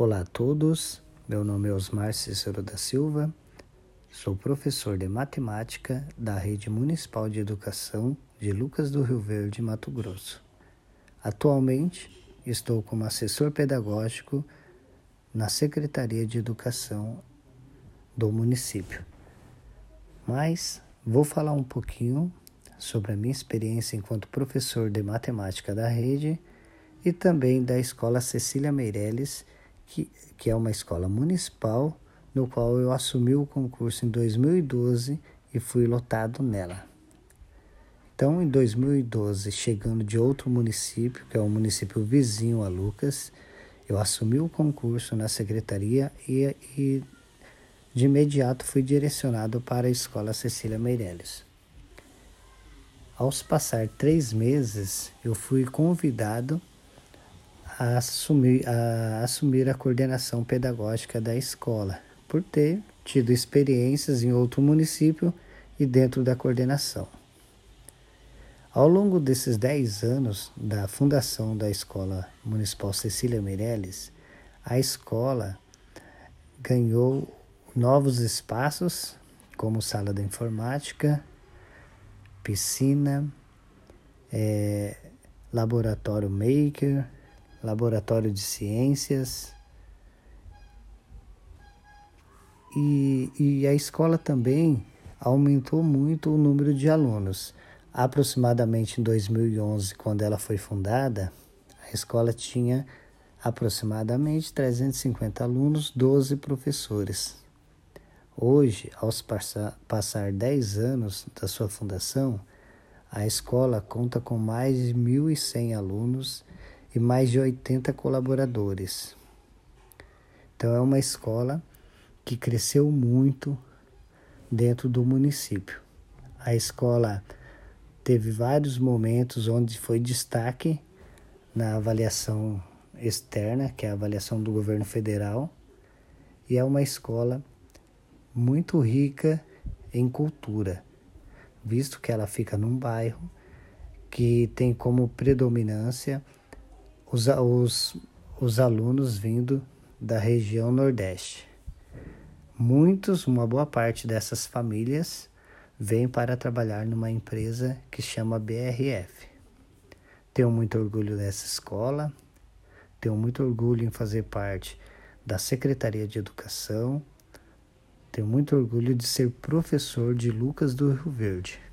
Olá a todos, meu nome é Osmar Cícero da Silva, sou professor de matemática da Rede Municipal de Educação de Lucas do Rio Verde, Mato Grosso. Atualmente estou como assessor pedagógico na Secretaria de Educação do município. Mas vou falar um pouquinho sobre a minha experiência enquanto professor de matemática da rede e também da Escola Cecília Meirelles que, que é uma escola municipal, no qual eu assumi o concurso em 2012 e fui lotado nela. Então, em 2012, chegando de outro município, que é o município vizinho a Lucas, eu assumi o concurso na secretaria e, e de imediato fui direcionado para a Escola Cecília Meirelles. Aos passar três meses, eu fui convidado a assumir, a assumir a coordenação pedagógica da escola, por ter tido experiências em outro município e dentro da coordenação. Ao longo desses 10 anos da fundação da Escola Municipal Cecília Meirelles, a escola ganhou novos espaços, como sala da informática, piscina, é, laboratório maker, laboratório de ciências. E, e a escola também aumentou muito o número de alunos. Aproximadamente em 2011, quando ela foi fundada, a escola tinha aproximadamente 350 alunos, 12 professores. Hoje, passar, passar 10 anos da sua fundação, a escola conta com mais de 1.100 alunos e mais de 80 colaboradores. Então é uma escola que cresceu muito dentro do município. A escola teve vários momentos onde foi destaque na avaliação externa, que é a avaliação do governo federal, e é uma escola muito rica em cultura, visto que ela fica num bairro que tem como predominância os, os, os alunos vindo da região Nordeste. Muitos, uma boa parte dessas famílias vêm para trabalhar numa empresa que chama BRF. Tenho muito orgulho dessa escola, tenho muito orgulho em fazer parte da Secretaria de Educação, tenho muito orgulho de ser professor de Lucas do Rio Verde.